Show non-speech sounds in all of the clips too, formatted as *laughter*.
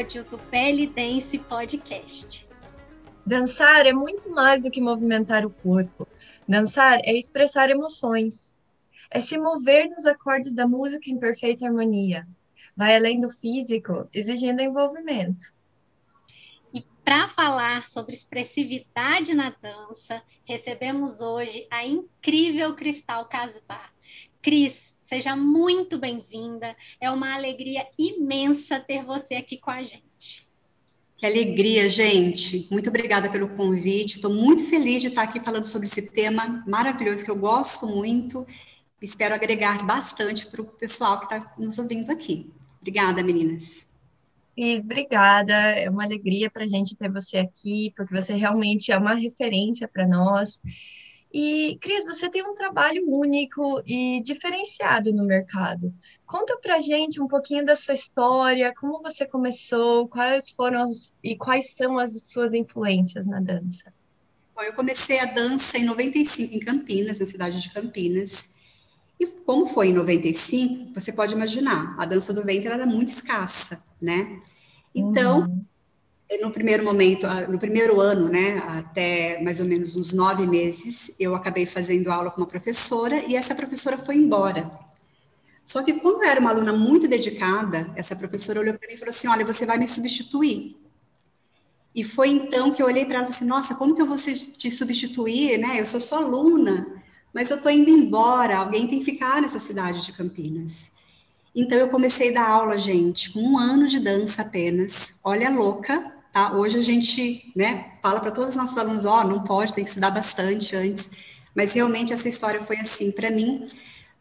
episódio do Pele Dance Podcast. Dançar é muito mais do que movimentar o corpo. Dançar é expressar emoções. É se mover nos acordes da música em perfeita harmonia. Vai além do físico, exigindo envolvimento. E para falar sobre expressividade na dança, recebemos hoje a incrível Cristal Casbar. Cris, Seja muito bem-vinda. É uma alegria imensa ter você aqui com a gente. Que alegria, gente. Muito obrigada pelo convite. Estou muito feliz de estar aqui falando sobre esse tema maravilhoso que eu gosto muito. Espero agregar bastante para o pessoal que está nos ouvindo aqui. Obrigada, meninas. Cris, obrigada. É uma alegria para a gente ter você aqui, porque você realmente é uma referência para nós. E, Cris, você tem um trabalho único e diferenciado no mercado. Conta pra gente um pouquinho da sua história, como você começou, quais foram as, e quais são as suas influências na dança. Bom, eu comecei a dança em 95 em Campinas, na cidade de Campinas. E como foi em 95, você pode imaginar, a dança do ventre era muito escassa, né? Então, uhum no primeiro momento, no primeiro ano, né, até mais ou menos uns nove meses, eu acabei fazendo aula com uma professora e essa professora foi embora. Só que como eu era uma aluna muito dedicada, essa professora olhou para mim e falou assim: Olha, você vai me substituir. E foi então que eu olhei para ela e falei assim: Nossa, como que eu vou te substituir, né? Eu sou sua aluna, mas eu estou indo embora. Alguém tem que ficar nessa cidade de Campinas. Então eu comecei a dar aula, gente, com um ano de dança apenas. Olha, louca, Tá? Hoje a gente né, fala para todos os nossos alunos, ó, oh, não pode, tem que estudar bastante antes, mas realmente essa história foi assim para mim.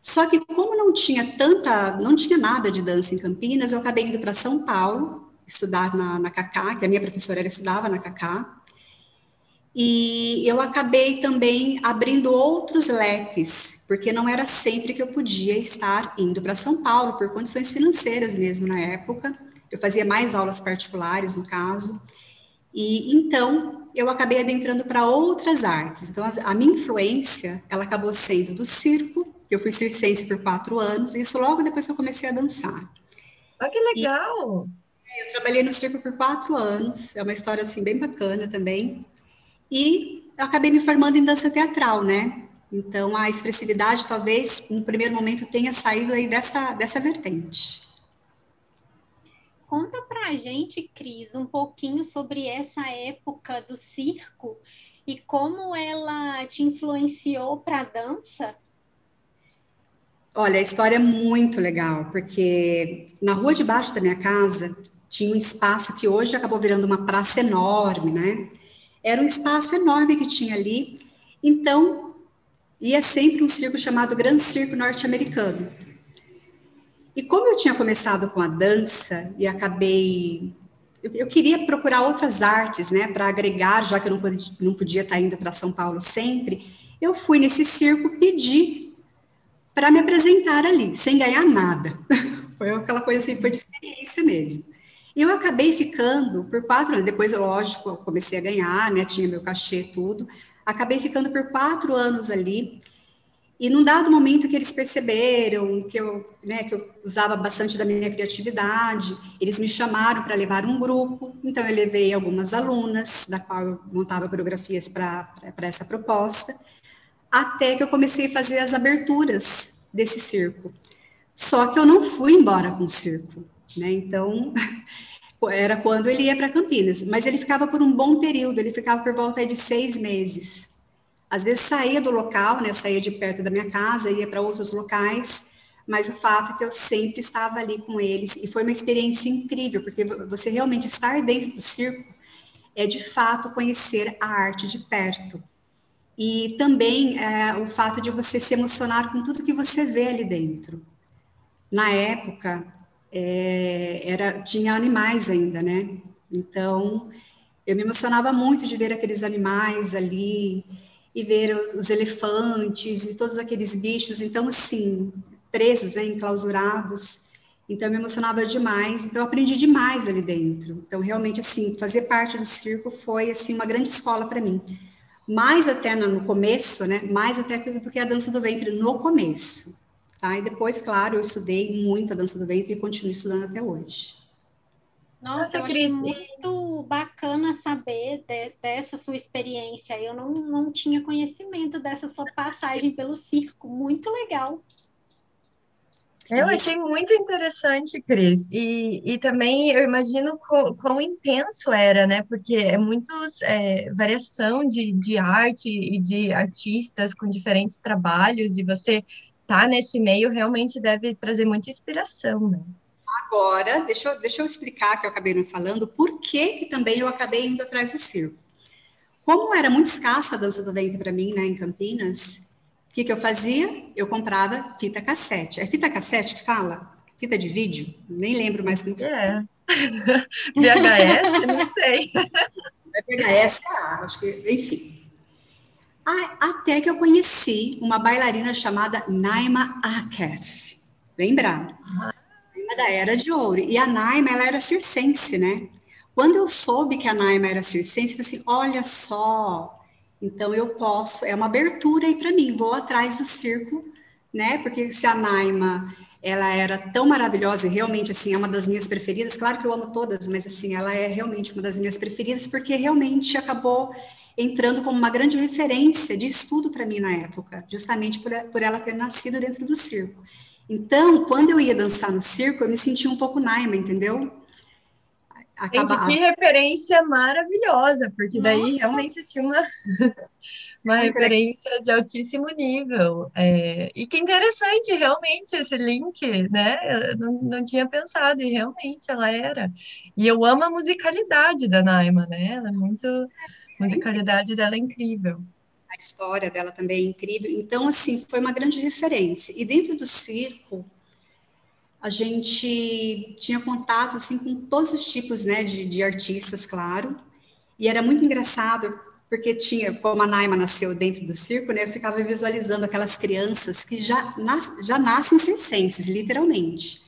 Só que como não tinha tanta, não tinha nada de dança em Campinas, eu acabei indo para São Paulo estudar na, na Cacá, que a minha professora estudava na Cacá, e eu acabei também abrindo outros leques, porque não era sempre que eu podia estar indo para São Paulo, por condições financeiras mesmo na época. Eu fazia mais aulas particulares, no caso. E então eu acabei adentrando para outras artes. Então a minha influência, ela acabou sendo do circo. Eu fui circense por quatro anos. E isso logo depois que eu comecei a dançar. Ah, que legal! E eu trabalhei no circo por quatro anos. É uma história assim bem bacana também. E eu acabei me formando em dança teatral, né? Então a expressividade talvez no primeiro momento tenha saído aí dessa dessa vertente. Conta pra gente, Cris, um pouquinho sobre essa época do circo e como ela te influenciou para a dança. Olha, a história é muito legal, porque na rua de baixo da minha casa tinha um espaço que hoje acabou virando uma praça enorme, né? Era um espaço enorme que tinha ali. Então, ia sempre um circo chamado Grande Circo Norte-Americano. E como eu tinha começado com a dança e acabei. Eu, eu queria procurar outras artes, né, para agregar, já que eu não podia, não podia estar indo para São Paulo sempre, eu fui nesse circo pedir para me apresentar ali, sem ganhar nada. *laughs* foi aquela coisa assim, foi de experiência mesmo. E eu acabei ficando por quatro anos, depois, lógico, eu comecei a ganhar, né, tinha meu cachê, tudo. Acabei ficando por quatro anos ali, e num dado momento que eles perceberam que eu, né, que eu usava bastante da minha criatividade, eles me chamaram para levar um grupo, então eu levei algumas alunas, da qual eu montava coreografias para essa proposta, até que eu comecei a fazer as aberturas desse circo. Só que eu não fui embora com o circo, né? Então, *laughs* era quando ele ia para Campinas, mas ele ficava por um bom período, ele ficava por volta de seis meses. Às vezes saía do local, né, saía de perto da minha casa, ia para outros locais, mas o fato é que eu sempre estava ali com eles e foi uma experiência incrível, porque você realmente estar dentro do circo é de fato conhecer a arte de perto. E também é, o fato de você se emocionar com tudo que você vê ali dentro. Na época, é, era, tinha animais ainda, né? Então, eu me emocionava muito de ver aqueles animais ali, e ver os elefantes e todos aqueles bichos, então, assim, presos, né, enclausurados. Então, me emocionava demais. Então, aprendi demais ali dentro. Então, realmente, assim, fazer parte do circo foi, assim, uma grande escola para mim. Mais até no começo, né, mais até do que a dança do ventre no começo. Tá? E depois, claro, eu estudei muito a dança do ventre e continuo estudando até hoje. Nossa, Nossa eu achei Cris, muito bacana saber de, dessa sua experiência. Eu não, não tinha conhecimento dessa sua passagem pelo circo. Muito legal. Eu achei muito interessante, Cris. E, e também eu imagino quão, quão intenso era, né? Porque é muito é, variação de, de arte e de artistas com diferentes trabalhos, e você tá nesse meio realmente deve trazer muita inspiração, né? Agora, deixa eu, deixa eu explicar que eu acabei não falando, por que, também eu acabei indo atrás do circo. Como era muito escassa a dança do ventre para mim, né, em Campinas, o que, que eu fazia? Eu comprava fita cassete. É fita cassete que fala? Fita de vídeo? Nem lembro mais como é. VHS? *laughs* não sei. É VHS, ah, acho que, enfim. Até que eu conheci uma bailarina chamada Naima Akef. Lembra? Naima da Era de Ouro. E a Naima, ela era circense, né? Quando eu soube que a Naima era circense, eu falei assim, olha só, então eu posso, é uma abertura aí para mim, vou atrás do circo, né? Porque se a Naima ela era tão maravilhosa e realmente assim é uma das minhas preferidas. Claro que eu amo todas, mas assim ela é realmente uma das minhas preferidas porque realmente acabou entrando como uma grande referência de estudo para mim na época, justamente por, por ela ter nascido dentro do circo. Então, quando eu ia dançar no circo, eu me sentia um pouco Naima, entendeu? Gente, que referência maravilhosa, porque daí Nossa. realmente tinha uma, *laughs* uma referência de altíssimo nível. É, e que interessante, realmente, esse link, né? Eu não, não tinha pensado, e realmente ela era. E eu amo a musicalidade da Naima, né? Ela é muito. A musicalidade dela é incrível. A história dela também é incrível. Então, assim, foi uma grande referência. E dentro do circo, a gente tinha contatos assim com todos os tipos né, de, de artistas, claro. E era muito engraçado, porque tinha, como a Naima nasceu dentro do circo, né, eu ficava visualizando aquelas crianças que já, nas, já nascem circenses, literalmente.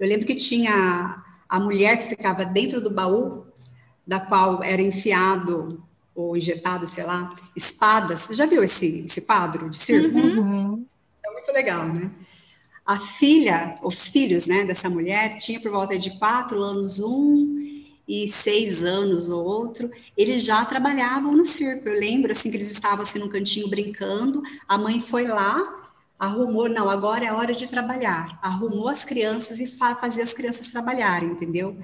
Eu lembro que tinha a mulher que ficava dentro do baú, da qual era enfiado ou injetado, sei lá, espadas. Você já viu esse, esse quadro de circo? Uhum. É muito legal, né? A filha, os filhos né, dessa mulher, tinha por volta de quatro anos um e seis anos o outro, eles já trabalhavam no circo. Eu lembro assim que eles estavam assim num cantinho brincando, a mãe foi lá, arrumou, não, agora é hora de trabalhar. Arrumou as crianças e fa fazia as crianças trabalharem, entendeu?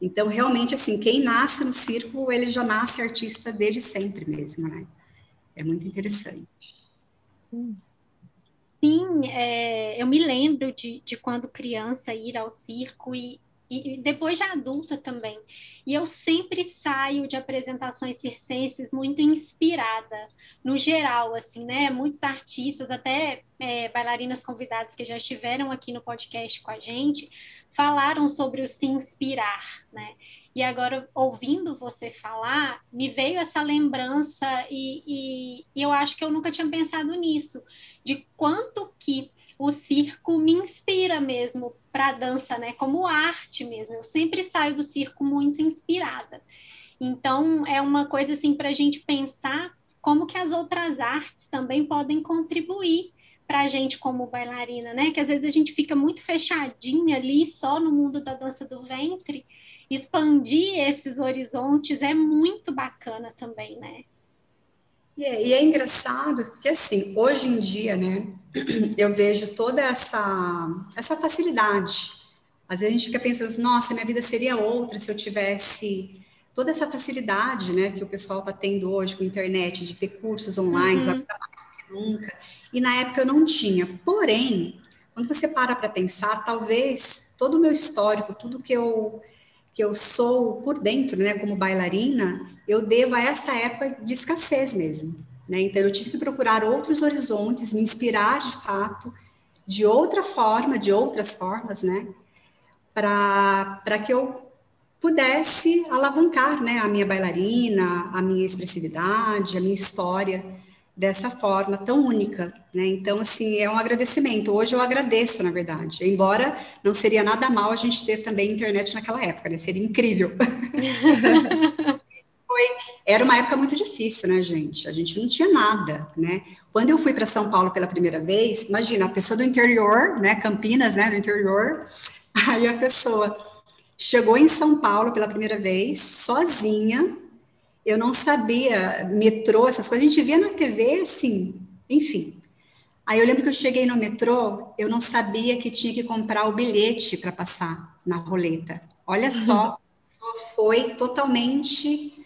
Então, realmente, assim, quem nasce no circo, ele já nasce artista desde sempre mesmo, né? É muito interessante. Sim, é, eu me lembro de, de quando criança ir ao circo e, e depois de adulta também. E eu sempre saio de apresentações circenses muito inspirada, no geral, assim, né? Muitos artistas, até é, bailarinas convidadas que já estiveram aqui no podcast com a gente, falaram sobre o se inspirar, né? E agora, ouvindo você falar, me veio essa lembrança e, e, e eu acho que eu nunca tinha pensado nisso, de quanto que o circo me inspira mesmo para a dança, né? Como arte mesmo. Eu sempre saio do circo muito inspirada. Então, é uma coisa assim para a gente pensar como que as outras artes também podem contribuir para a gente como bailarina, né? Que às vezes a gente fica muito fechadinha ali só no mundo da dança do ventre expandir esses horizontes é muito bacana também, né? E é, e é, engraçado, porque assim, hoje em dia, né, *clears throat* eu vejo toda essa, essa facilidade. Às vezes a gente fica pensando, nossa, minha vida seria outra se eu tivesse toda essa facilidade, né, que o pessoal está tendo hoje com a internet, de ter cursos online, uhum. mais do que nunca. E na época eu não tinha. Porém, quando você para para pensar, talvez todo o meu histórico, tudo que eu que eu sou por dentro, né, como bailarina, eu devo a essa época de escassez mesmo. Né? Então, eu tive que procurar outros horizontes, me inspirar de fato, de outra forma, de outras formas, né, para que eu pudesse alavancar né, a minha bailarina, a minha expressividade, a minha história dessa forma tão única, né? Então, assim, é um agradecimento. Hoje eu agradeço, na verdade. Embora não seria nada mal a gente ter também internet naquela época, né? Seria incrível. *laughs* Foi, era uma época muito difícil, né, gente? A gente não tinha nada, né? Quando eu fui para São Paulo pela primeira vez, imagina, a pessoa do interior, né, Campinas, né, do interior, aí a pessoa chegou em São Paulo pela primeira vez, sozinha. Eu não sabia metrô, essas coisas. A gente via na TV, assim, enfim. Aí eu lembro que eu cheguei no metrô, eu não sabia que tinha que comprar o bilhete para passar na roleta. Olha uhum. só, foi totalmente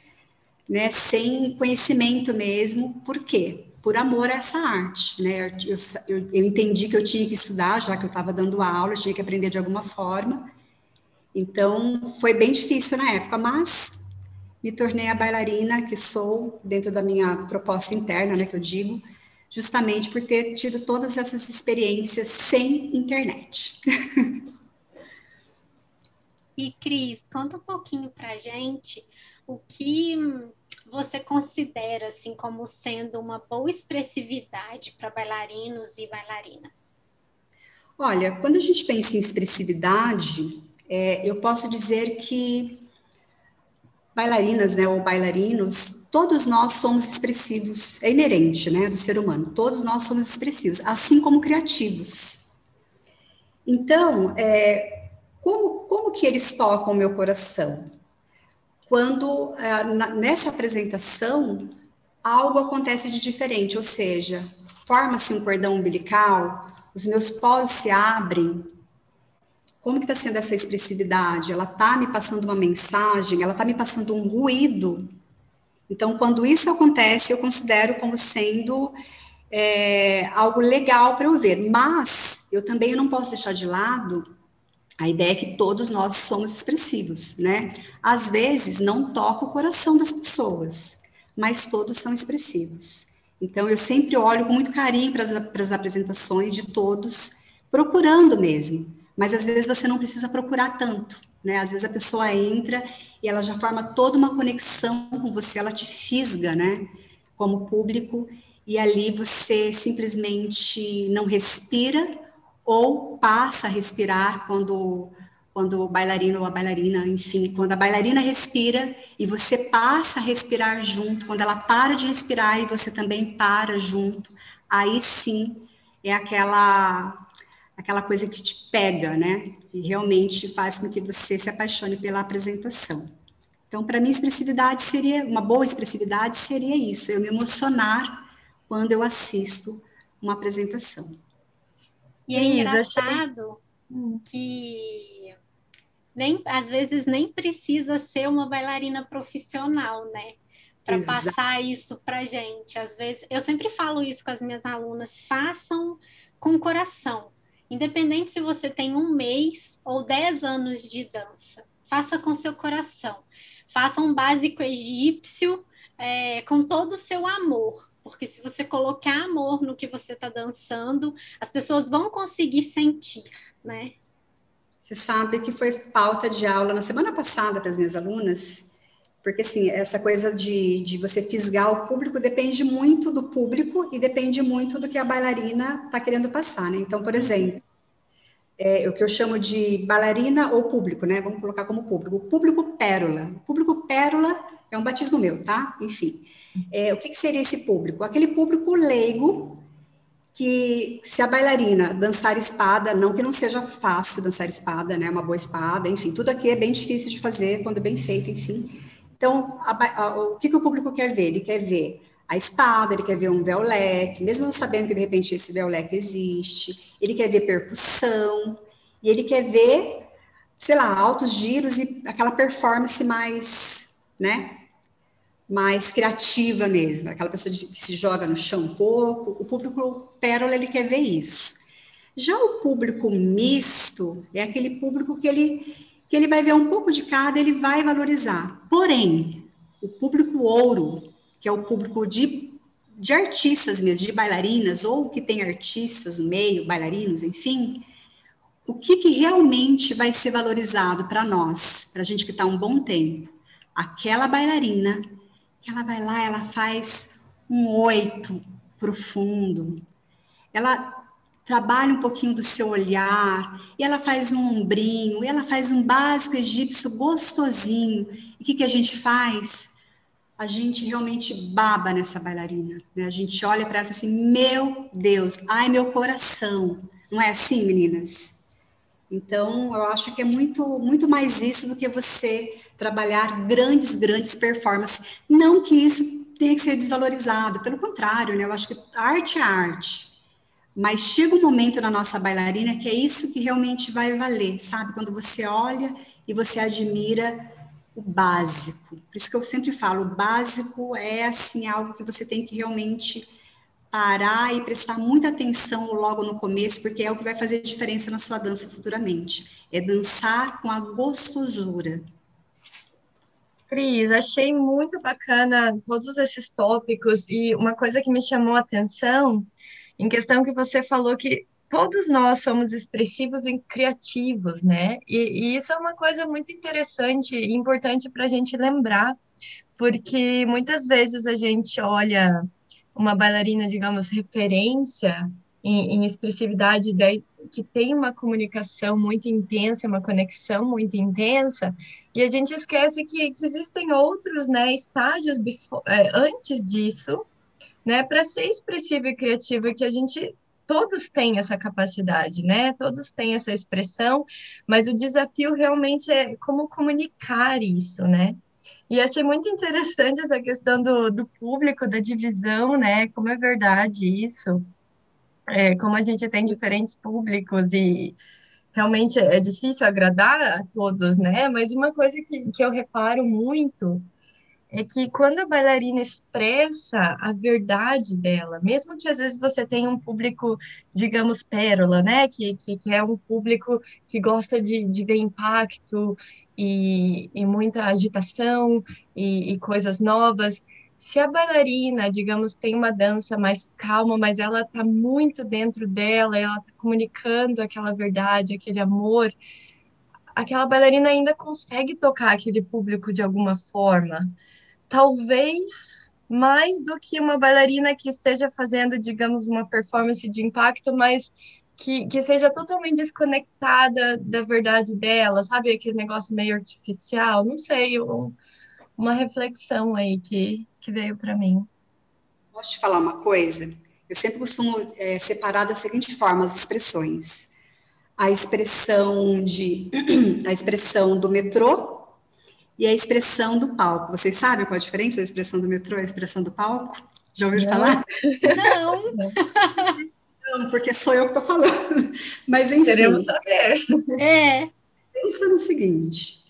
né, sem conhecimento mesmo. Por quê? Por amor a essa arte. Né? Eu, eu, eu entendi que eu tinha que estudar, já que eu estava dando aula, eu tinha que aprender de alguma forma. Então, foi bem difícil na época, mas me tornei a bailarina que sou, dentro da minha proposta interna, né, que eu digo, justamente por ter tido todas essas experiências sem internet. *laughs* E Cris, conta um pouquinho para gente o que você considera assim como sendo uma boa expressividade para bailarinos e bailarinas. Olha, quando a gente pensa em expressividade, é, eu posso dizer que bailarinas, né, ou bailarinos, todos nós somos expressivos, é inerente, né, do ser humano. Todos nós somos expressivos, assim como criativos. Então, é, como, como que eles tocam o meu coração? Quando, é, nessa apresentação, algo acontece de diferente, ou seja, forma-se um cordão umbilical, os meus poros se abrem. Como que está sendo essa expressividade? Ela está me passando uma mensagem, ela está me passando um ruído. Então, quando isso acontece, eu considero como sendo é, algo legal para eu ver. Mas eu também não posso deixar de lado a ideia é que todos nós somos expressivos, né? Às vezes não toca o coração das pessoas, mas todos são expressivos. Então eu sempre olho com muito carinho para as, para as apresentações de todos, procurando mesmo. Mas às vezes você não precisa procurar tanto, né? Às vezes a pessoa entra e ela já forma toda uma conexão com você, ela te fisga, né? Como público, e ali você simplesmente não respira ou passa a respirar quando quando o bailarino ou a bailarina, enfim, quando a bailarina respira e você passa a respirar junto, quando ela para de respirar e você também para junto, aí sim é aquela aquela coisa que te pega, né? Que realmente faz com que você se apaixone pela apresentação. Então, para mim, expressividade seria uma boa expressividade seria isso, eu me emocionar quando eu assisto uma apresentação. E é engraçado que nem, às vezes nem precisa ser uma bailarina profissional, né? Para passar isso para gente. Às vezes, eu sempre falo isso com as minhas alunas: façam com coração. Independente se você tem um mês ou dez anos de dança, faça com seu coração. Faça um básico egípcio é, com todo o seu amor, porque se você colocar amor no que você está dançando, as pessoas vão conseguir sentir, né? Você sabe que foi pauta de aula na semana passada para as minhas alunas, porque assim, essa coisa de, de você fisgar o público depende muito do público e depende muito do que a bailarina está querendo passar, né? Então, por exemplo, é, o que eu chamo de bailarina ou público, né? Vamos colocar como público. O público pérola. O público pérola é um batismo meu, tá? Enfim. É, o que, que seria esse público? Aquele público leigo que se a bailarina dançar espada, não que não seja fácil dançar espada, né, uma boa espada, enfim, tudo aqui é bem difícil de fazer quando bem feito, enfim. Então, a, a, o que, que o público quer ver? Ele quer ver a espada, ele quer ver um véu leque, mesmo sabendo que de repente esse véu leque existe, ele quer ver percussão, e ele quer ver, sei lá, altos giros e aquela performance mais, né, mais criativa mesmo, aquela pessoa que se joga no chão um pouco. O público pérola ele quer ver isso. Já o público misto é aquele público que ele que ele vai ver um pouco de cada, ele vai valorizar. Porém, o público ouro, que é o público de, de artistas mesmo, de bailarinas, ou que tem artistas no meio, bailarinos, enfim, o que, que realmente vai ser valorizado para nós, para a gente que está um bom tempo? Aquela bailarina ela vai lá, ela faz um oito profundo. Ela trabalha um pouquinho do seu olhar, e ela faz um ombrinho, e ela faz um básico egípcio gostosinho. E o que, que a gente faz? A gente realmente baba nessa bailarina. Né? A gente olha para ela e fala assim: meu Deus, ai meu coração. Não é assim, meninas? Então, eu acho que é muito, muito mais isso do que você trabalhar grandes, grandes performances. Não que isso tenha que ser desvalorizado, pelo contrário, né? Eu acho que arte é arte. Mas chega um momento na nossa bailarina que é isso que realmente vai valer, sabe? Quando você olha e você admira o básico. Por isso que eu sempre falo, o básico é assim algo que você tem que realmente parar e prestar muita atenção logo no começo, porque é o que vai fazer diferença na sua dança futuramente. É dançar com a gostosura. Cris, achei muito bacana todos esses tópicos e uma coisa que me chamou a atenção em questão que você falou que todos nós somos expressivos e criativos, né? E, e isso é uma coisa muito interessante e importante para a gente lembrar, porque muitas vezes a gente olha uma bailarina, digamos, referência em, em expressividade que tem uma comunicação muito intensa, uma conexão muito intensa, e a gente esquece que, que existem outros né, estágios before, é, antes disso, né, para ser expressivo e criativo, que a gente todos têm essa capacidade, né? Todos têm essa expressão, mas o desafio realmente é como comunicar isso, né? E achei muito interessante essa questão do, do público, da divisão, né? Como é verdade isso, é, como a gente tem diferentes públicos e realmente é difícil agradar a todos, né? Mas uma coisa que, que eu reparo muito é que quando a bailarina expressa a verdade dela, mesmo que às vezes você tenha um público, digamos, pérola, né, que, que, que é um público que gosta de, de ver impacto e, e muita agitação e, e coisas novas, se a bailarina, digamos, tem uma dança mais calma, mas ela está muito dentro dela, ela está comunicando aquela verdade, aquele amor, aquela bailarina ainda consegue tocar aquele público de alguma forma talvez mais do que uma bailarina que esteja fazendo, digamos, uma performance de impacto, mas que, que seja totalmente desconectada da verdade dela, sabe? Aquele negócio meio artificial, não sei, um, uma reflexão aí que, que veio para mim. Posso te falar uma coisa? Eu sempre costumo é, separar da seguinte forma as expressões. A expressão de *clears throat* a expressão do metrô e a expressão do palco. Vocês sabem qual a diferença da expressão do metrô e a expressão do palco? Já ouviram falar? *laughs* Não. Não, porque sou eu que estou falando. Mas enfim. Queremos saber. É. Pensa no seguinte.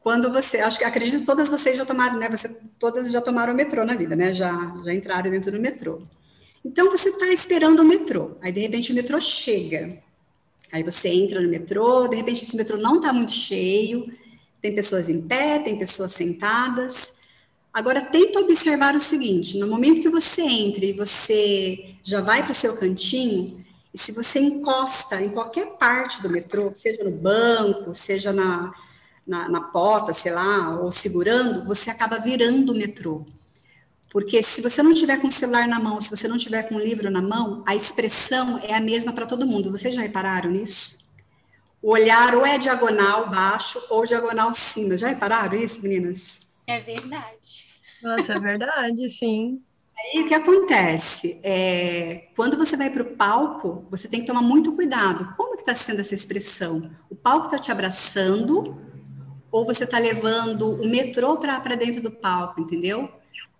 Quando você, acho que acredito que todas vocês já tomaram, né? Você, todas já tomaram o metrô na vida, né? Já, já entraram dentro do metrô. Então você está esperando o metrô. Aí de repente o metrô chega. Aí você entra no metrô, de repente esse metrô não está muito cheio tem pessoas em pé, tem pessoas sentadas. Agora, tenta observar o seguinte: no momento que você entra e você já vai para o seu cantinho, e se você encosta em qualquer parte do metrô, seja no banco, seja na, na, na porta, sei lá, ou segurando, você acaba virando o metrô. Porque se você não tiver com o celular na mão, se você não tiver com o livro na mão, a expressão é a mesma para todo mundo. Vocês já repararam nisso? O olhar ou é diagonal baixo ou diagonal cima. Já repararam isso, meninas? É verdade. Nossa, é verdade, sim. Aí o que acontece? É, quando você vai para o palco, você tem que tomar muito cuidado. Como que está sendo essa expressão? O palco está te abraçando ou você está levando o metrô para dentro do palco, entendeu?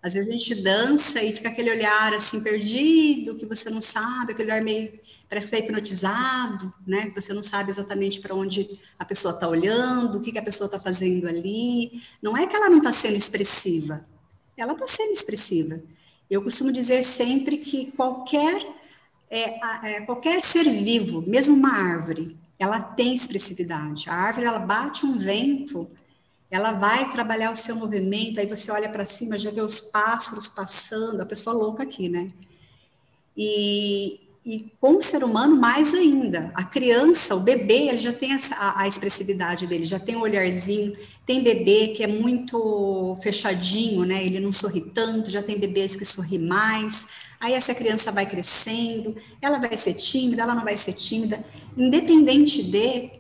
Às vezes a gente dança e fica aquele olhar assim perdido, que você não sabe, aquele olhar meio parece que está hipnotizado, né? Você não sabe exatamente para onde a pessoa está olhando, o que, que a pessoa está fazendo ali. Não é que ela não está sendo expressiva, ela está sendo expressiva. Eu costumo dizer sempre que qualquer, é, é, qualquer ser vivo, mesmo uma árvore, ela tem expressividade. A árvore, ela bate um vento, ela vai trabalhar o seu movimento, aí você olha para cima, já vê os pássaros passando, a pessoa louca aqui, né? E, e com o ser humano, mais ainda. A criança, o bebê, ele já tem a, a, expressividade dele, já tem um olharzinho. Tem bebê que é muito fechadinho, né? Ele não sorri tanto, já tem bebês que sorri mais. Aí essa criança vai crescendo, ela vai ser tímida, ela não vai ser tímida. Independente de,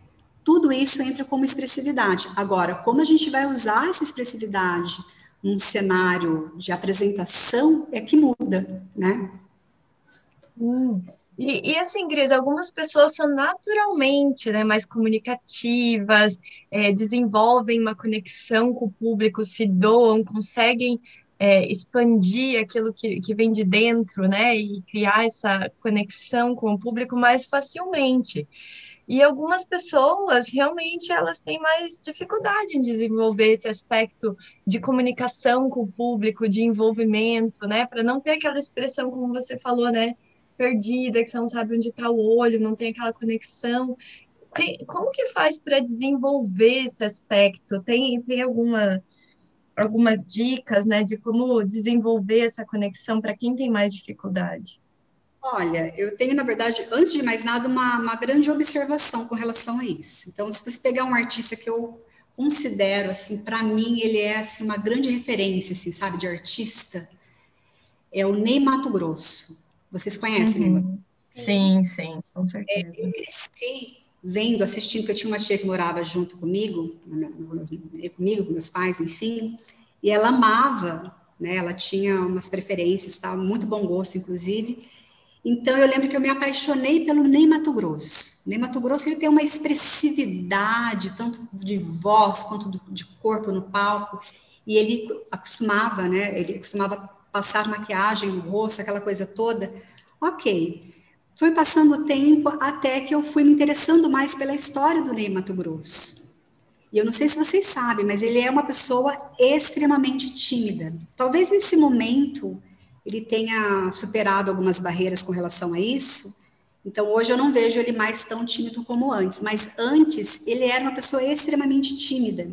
tudo isso entra como expressividade. Agora, como a gente vai usar essa expressividade num cenário de apresentação, é que muda, né? Hum, E, e, assim, Gris, algumas pessoas são naturalmente né, mais comunicativas, é, desenvolvem uma conexão com o público, se doam, conseguem é, expandir aquilo que, que vem de dentro, né, e criar essa conexão com o público mais facilmente. E algumas pessoas realmente elas têm mais dificuldade em desenvolver esse aspecto de comunicação com o público, de envolvimento, né, para não ter aquela expressão como você falou, né, perdida, que você não sabe onde está o olho, não tem aquela conexão. Tem, como que faz para desenvolver esse aspecto? Tem, tem alguma, algumas dicas, né, de como desenvolver essa conexão para quem tem mais dificuldade? Olha, eu tenho, na verdade, antes de mais nada, uma, uma grande observação com relação a isso. Então, se você pegar um artista que eu considero, assim, para mim, ele é, assim, uma grande referência, assim, sabe, de artista, é o Ney Mato Grosso. Vocês conhecem, uhum. né? Sim, sim, com certeza. É, eu cresci vendo, assistindo, que eu tinha uma tia que morava junto comigo, comigo, com meus pais, enfim, e ela amava, né? Ela tinha umas preferências, tal, muito bom gosto, inclusive. Então eu lembro que eu me apaixonei pelo Ney Mato Grosso. O Ney Mato Grosso ele tem uma expressividade tanto de voz quanto de corpo no palco e ele acostumava, né? Ele costumava passar maquiagem no rosto, aquela coisa toda. Ok. Foi passando o tempo até que eu fui me interessando mais pela história do Ney Mato Grosso. E eu não sei se vocês sabem, mas ele é uma pessoa extremamente tímida. Talvez nesse momento ele tenha superado algumas barreiras com relação a isso. Então hoje eu não vejo ele mais tão tímido como antes, mas antes ele era uma pessoa extremamente tímida.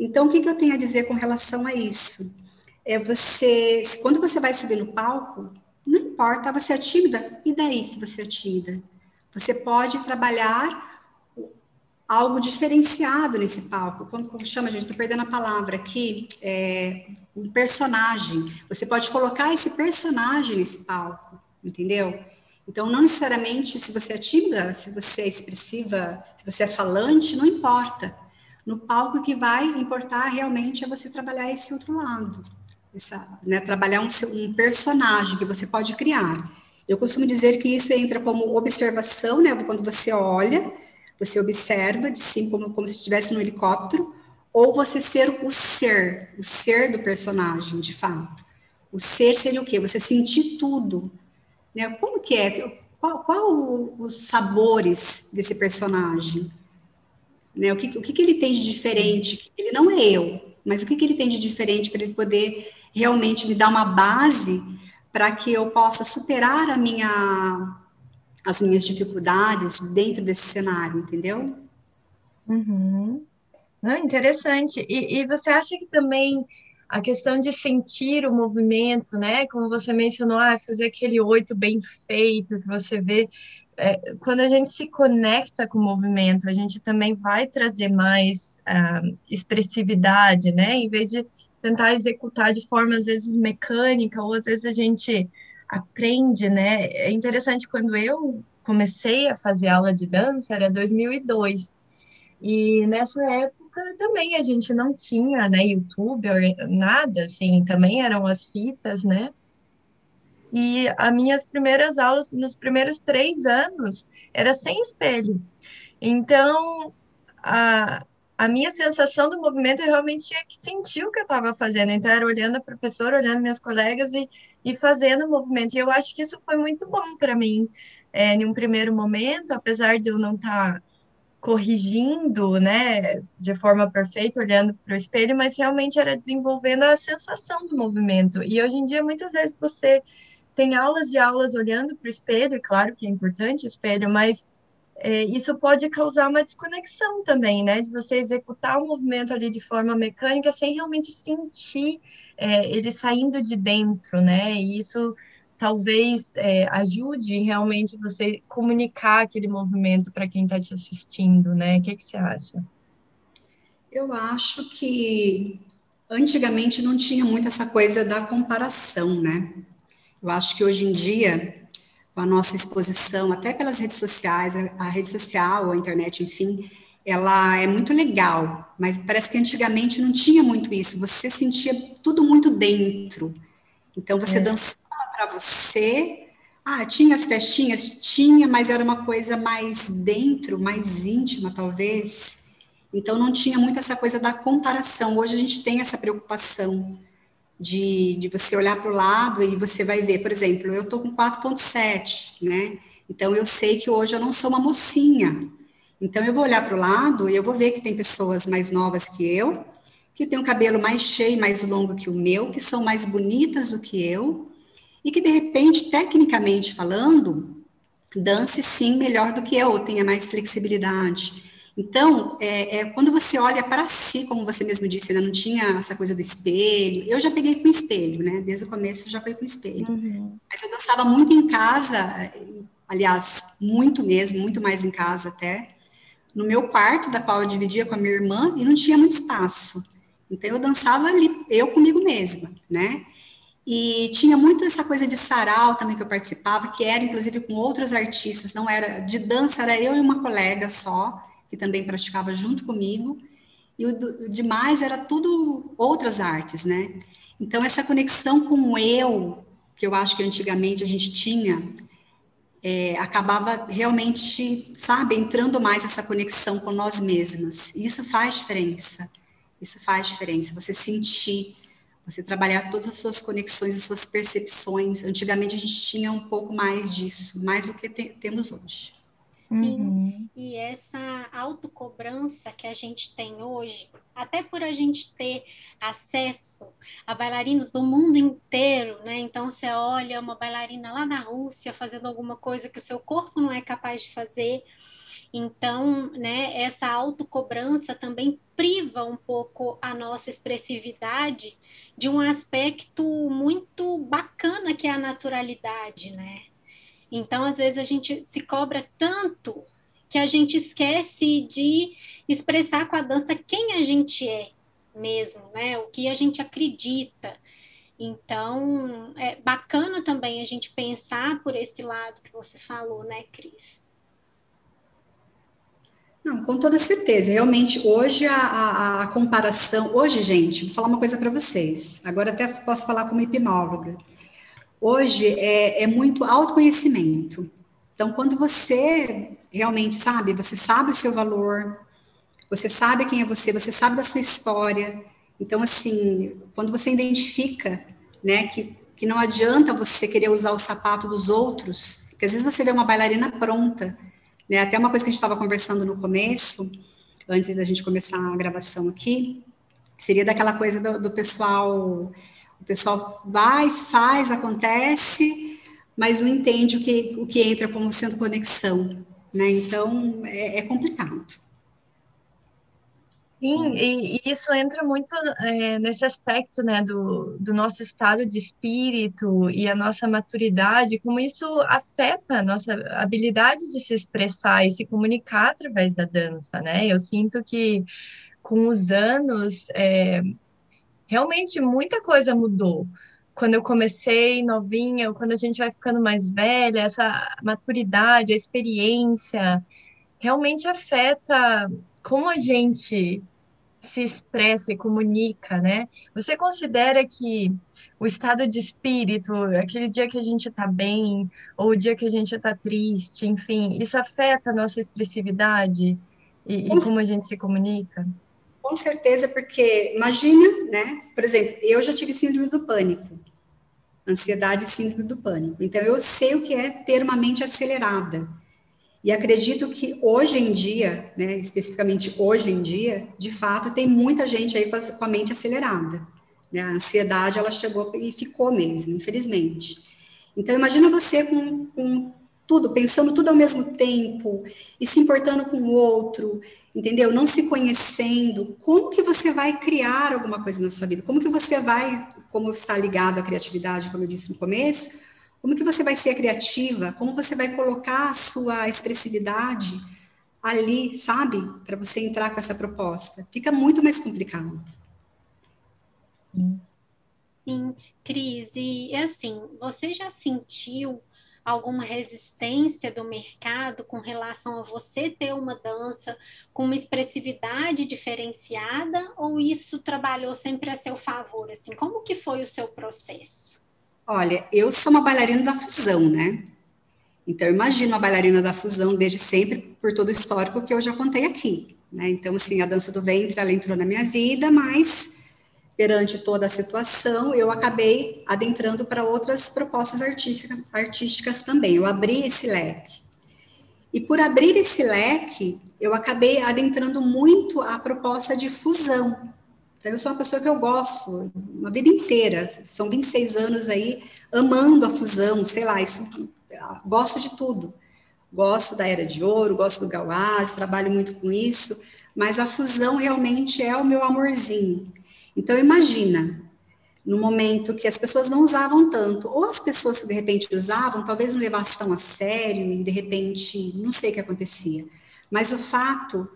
Então o que, que eu tenho a dizer com relação a isso? É você, quando você vai subir no palco, não importa, você é tímida, e daí que você é tímida? Você pode trabalhar algo diferenciado nesse palco. Como, como chama, gente? Estou perdendo a palavra aqui. É, um personagem. Você pode colocar esse personagem nesse palco, entendeu? Então, não necessariamente se você é tímida, se você é expressiva, se você é falante, não importa. No palco que vai importar realmente é você trabalhar esse outro lado essa, né, trabalhar um, um, personagem que você pode criar. Eu costumo dizer que isso entra como observação, né, quando você olha, você observa cima como, como se estivesse no helicóptero, ou você ser o ser, o ser do personagem, de fato. O ser seria o quê? Você sentir tudo. Né? Como que é? Qual, qual os sabores desse personagem? Né? O, que, o que, que ele tem de diferente? Ele não é eu, mas o que, que ele tem de diferente para ele poder realmente me dar uma base para que eu possa superar a minha, as minhas dificuldades dentro desse cenário, entendeu? Uhum. Ah, interessante. E, e você acha que também a questão de sentir o movimento, né? Como você mencionou, ah, fazer aquele oito bem feito que você vê. É, quando a gente se conecta com o movimento, a gente também vai trazer mais uh, expressividade, né? Em vez de tentar executar de forma às vezes mecânica ou às vezes a gente aprende, né? É interessante quando eu comecei a fazer aula de dança era 2002 e nessa época também a gente não tinha, né, YouTube nada, assim, também eram as fitas, né? E as minhas primeiras aulas, nos primeiros três anos, era sem espelho. Então, a, a minha sensação do movimento eu realmente tinha que sentir o que eu estava fazendo. Então, era olhando a professora, olhando minhas colegas e, e fazendo o movimento. E eu acho que isso foi muito bom para mim, é, em um primeiro momento, apesar de eu não estar tá corrigindo, né, de forma perfeita, olhando para o espelho, mas realmente era desenvolvendo a sensação do movimento. E hoje em dia, muitas vezes você tem aulas e aulas olhando para o espelho, e claro que é importante o espelho, mas é, isso pode causar uma desconexão também, né? De você executar o movimento ali de forma mecânica sem realmente sentir é, ele saindo de dentro, né? E isso talvez é, ajude realmente você comunicar aquele movimento para quem está te assistindo, né? O que, que você acha? Eu acho que antigamente não tinha muito essa coisa da comparação, né? Eu acho que hoje em dia a nossa exposição, até pelas redes sociais, a, rede social, a internet, enfim, ela é muito legal, mas parece que antigamente não tinha muito isso, você sentia tudo muito dentro. Então você é. dançava para você, Ah, tinha as festinhas? Tinha, mas era uma coisa mais dentro, mais íntima, talvez. Então não tinha muito essa coisa da comparação. Hoje a gente tem essa preocupação de, de você olhar para o lado e você vai ver, por exemplo, eu estou com 4,7, né? Então eu sei que hoje eu não sou uma mocinha. Então eu vou olhar para o lado e eu vou ver que tem pessoas mais novas que eu, que têm um cabelo mais cheio, mais longo que o meu, que são mais bonitas do que eu, e que de repente, tecnicamente falando, dance sim melhor do que eu, tenha mais flexibilidade. Então, é, é, quando você olha para si, como você mesmo disse, ainda não tinha essa coisa do espelho. Eu já peguei com espelho, né? Desde o começo já fui com espelho. Uhum. Mas eu dançava muito em casa, aliás, muito mesmo, muito mais em casa até. No meu quarto, da qual eu dividia com a minha irmã, e não tinha muito espaço. Então eu dançava ali, eu comigo mesma, né? E tinha muito essa coisa de sarau também que eu participava, que era inclusive com outros artistas, não era de dança, era eu e uma colega só, que também praticava junto comigo, e o, demais era tudo outras artes, né? Então essa conexão com o eu, que eu acho que antigamente a gente tinha, é, acabava realmente, sabe, entrando mais essa conexão com nós mesmas. E isso faz diferença. Isso faz diferença. Você sentir você trabalhar todas as suas conexões e suas percepções. Antigamente a gente tinha um pouco mais disso, mais do que te temos hoje. Sim, uhum. e essa autocobrança que a gente tem hoje, até por a gente ter acesso a bailarinos do mundo inteiro, né? Então você olha uma bailarina lá na Rússia fazendo alguma coisa que o seu corpo não é capaz de fazer, então, né, essa autocobrança também priva um pouco a nossa expressividade de um aspecto muito bacana que é a naturalidade, né? Então, às vezes a gente se cobra tanto que a gente esquece de expressar com a dança quem a gente é mesmo, né? O que a gente acredita. Então, é bacana também a gente pensar por esse lado que você falou, né, Cris? Não, com toda certeza. Realmente, hoje a, a, a comparação. Hoje, gente, vou falar uma coisa para vocês. Agora até posso falar como hipnóloga. Hoje é, é muito autoconhecimento. Então, quando você realmente sabe, você sabe o seu valor, você sabe quem é você, você sabe da sua história. Então, assim, quando você identifica, né, que, que não adianta você querer usar o sapato dos outros, porque às vezes você vê uma bailarina pronta, né? Até uma coisa que a gente estava conversando no começo, antes da gente começar a gravação aqui, seria daquela coisa do, do pessoal, o pessoal vai, faz, acontece, mas não entende o que, o que entra como sendo conexão, né? Então, é, é complicado. Sim, e, e isso entra muito é, nesse aspecto, né, do, do nosso estado de espírito e a nossa maturidade, como isso afeta a nossa habilidade de se expressar e se comunicar através da dança, né? Eu sinto que com os anos, é, realmente muita coisa mudou. Quando eu comecei novinha, quando a gente vai ficando mais velha, essa maturidade, a experiência, realmente afeta como a gente se expressa e comunica, né? Você considera que o estado de espírito, aquele dia que a gente está bem, ou o dia que a gente está triste, enfim, isso afeta a nossa expressividade e, e como a gente se comunica? Com certeza, porque imagina, né? Por exemplo, eu já tive síndrome do pânico, ansiedade e síndrome do pânico. Então, eu sei o que é ter uma mente acelerada. E acredito que hoje em dia, né, especificamente hoje em dia, de fato, tem muita gente aí com a mente acelerada. Né? A ansiedade, ela chegou e ficou mesmo, infelizmente. Então, imagina você com, com tudo, pensando tudo ao mesmo tempo, e se importando com o outro, entendeu? Não se conhecendo, como que você vai criar alguma coisa na sua vida? Como que você vai, como está ligado à criatividade, como eu disse no começo, como que você vai ser criativa? Como você vai colocar a sua expressividade ali, sabe? Para você entrar com essa proposta. Fica muito mais complicado. Sim, Cris, e assim, você já sentiu alguma resistência do mercado com relação a você ter uma dança com uma expressividade diferenciada ou isso trabalhou sempre a seu favor? Assim, como que foi o seu processo? Olha, eu sou uma bailarina da fusão, né? Então, eu imagino a bailarina da fusão desde sempre, por todo o histórico que eu já contei aqui. Né? Então, assim, a dança do ventre, ela entrou na minha vida, mas perante toda a situação, eu acabei adentrando para outras propostas artísticas, artísticas também. Eu abri esse leque. E por abrir esse leque, eu acabei adentrando muito a proposta de fusão. Então, eu sou uma pessoa que eu gosto, uma vida inteira, são 26 anos aí, amando a fusão, sei lá, isso, gosto de tudo. Gosto da Era de Ouro, gosto do Gauás, trabalho muito com isso, mas a fusão realmente é o meu amorzinho. Então, imagina, no momento que as pessoas não usavam tanto, ou as pessoas que de repente usavam, talvez não levassem tão a sério e de repente, não sei o que acontecia. Mas o fato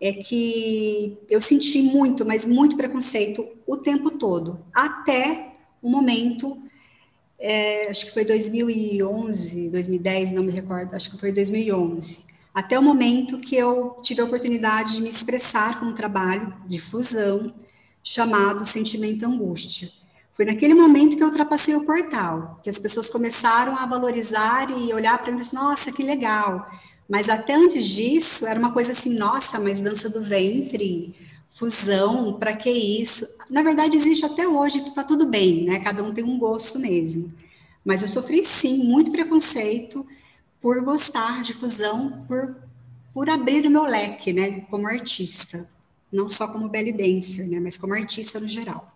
é que eu senti muito, mas muito preconceito o tempo todo, até o momento, é, acho que foi 2011, 2010, não me recordo, acho que foi 2011, até o momento que eu tive a oportunidade de me expressar com um trabalho de fusão chamado Sentimento Angústia foi naquele momento que eu ultrapassei o portal, que as pessoas começaram a valorizar e olhar para mim e dizer, nossa, que legal. Mas até antes disso, era uma coisa assim, nossa, mas dança do ventre, fusão, para que isso? Na verdade, existe até hoje, está tudo bem, né? Cada um tem um gosto mesmo. Mas eu sofri, sim, muito preconceito por gostar de fusão, por, por abrir o meu leque, né, como artista. Não só como belly dancer, né, mas como artista no geral.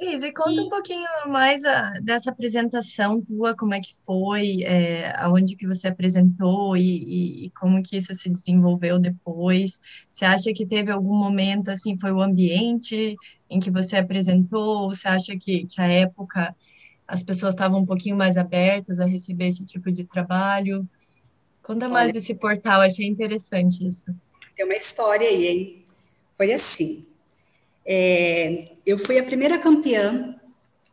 Liz, e conta e... um pouquinho mais a, ah, dessa apresentação tua, como é que foi, é, aonde que você apresentou e, e, e, como que isso se desenvolveu depois. Você acha que teve algum momento, assim, foi o ambiente em que você apresentou? Você acha que, que a época as pessoas estavam um pouquinho mais abertas a receber esse tipo de trabalho? Conta mais Olha, desse portal, achei interessante isso. Tem uma história aí, hein? Foi assim, é, eu fui a primeira campeã